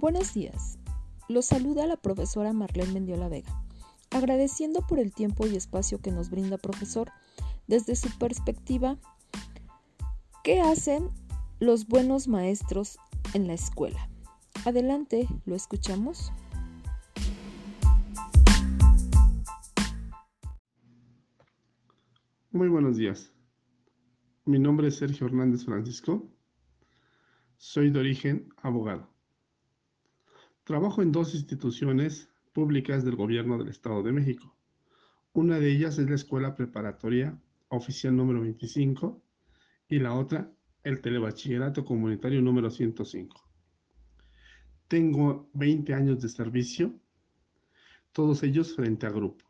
Buenos días. Los saluda la profesora Marlene Mendiola Vega, agradeciendo por el tiempo y espacio que nos brinda profesor desde su perspectiva. ¿Qué hacen los buenos maestros en la escuela? Adelante, ¿lo escuchamos? Muy buenos días. Mi nombre es Sergio Hernández Francisco. Soy de origen abogado. Trabajo en dos instituciones públicas del Gobierno del Estado de México. Una de ellas es la Escuela Preparatoria Oficial número 25 y la otra el Telebachillerato Comunitario número 105. Tengo 20 años de servicio, todos ellos frente a grupo.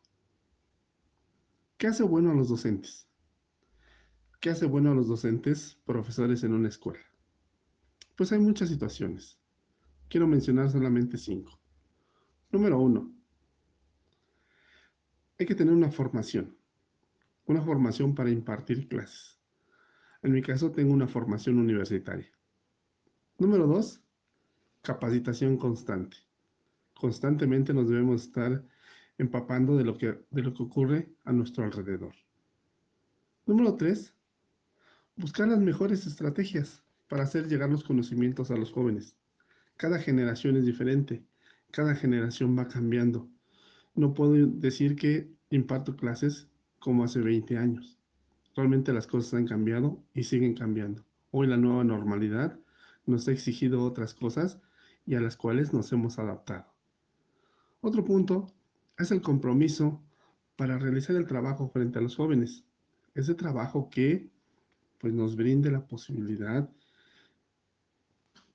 ¿Qué hace bueno a los docentes? ¿Qué hace bueno a los docentes, profesores en una escuela? Pues hay muchas situaciones. Quiero mencionar solamente cinco. Número uno, hay que tener una formación. Una formación para impartir clases. En mi caso tengo una formación universitaria. Número dos, capacitación constante. Constantemente nos debemos estar empapando de lo que, de lo que ocurre a nuestro alrededor. Número 3. Buscar las mejores estrategias para hacer llegar los conocimientos a los jóvenes. Cada generación es diferente, cada generación va cambiando. No puedo decir que imparto clases como hace 20 años. Realmente las cosas han cambiado y siguen cambiando. Hoy la nueva normalidad nos ha exigido otras cosas y a las cuales nos hemos adaptado. Otro punto es el compromiso para realizar el trabajo frente a los jóvenes. Ese trabajo que pues, nos brinde la posibilidad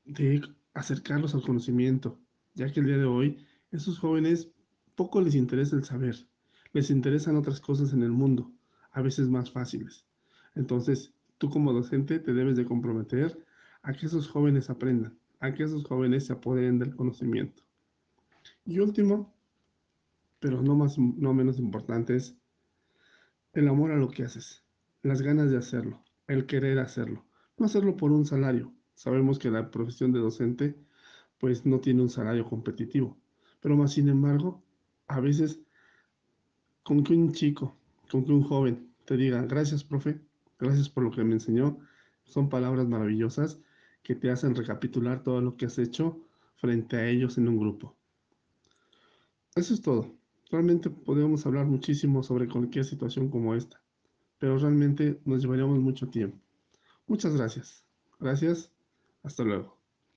de acercarlos al conocimiento, ya que el día de hoy esos jóvenes poco les interesa el saber, les interesan otras cosas en el mundo, a veces más fáciles. Entonces, tú como docente te debes de comprometer a que esos jóvenes aprendan, a que esos jóvenes se apoderen del conocimiento. Y último, pero no, más, no menos importante es el amor a lo que haces, las ganas de hacerlo, el querer hacerlo, no hacerlo por un salario. Sabemos que la profesión de docente pues no tiene un salario competitivo, pero más sin embargo, a veces con que un chico, con que un joven te diga, gracias profe, gracias por lo que me enseñó, son palabras maravillosas que te hacen recapitular todo lo que has hecho frente a ellos en un grupo. Eso es todo. Realmente podríamos hablar muchísimo sobre cualquier situación como esta, pero realmente nos llevaríamos mucho tiempo. Muchas gracias. Gracias. Hasta luego.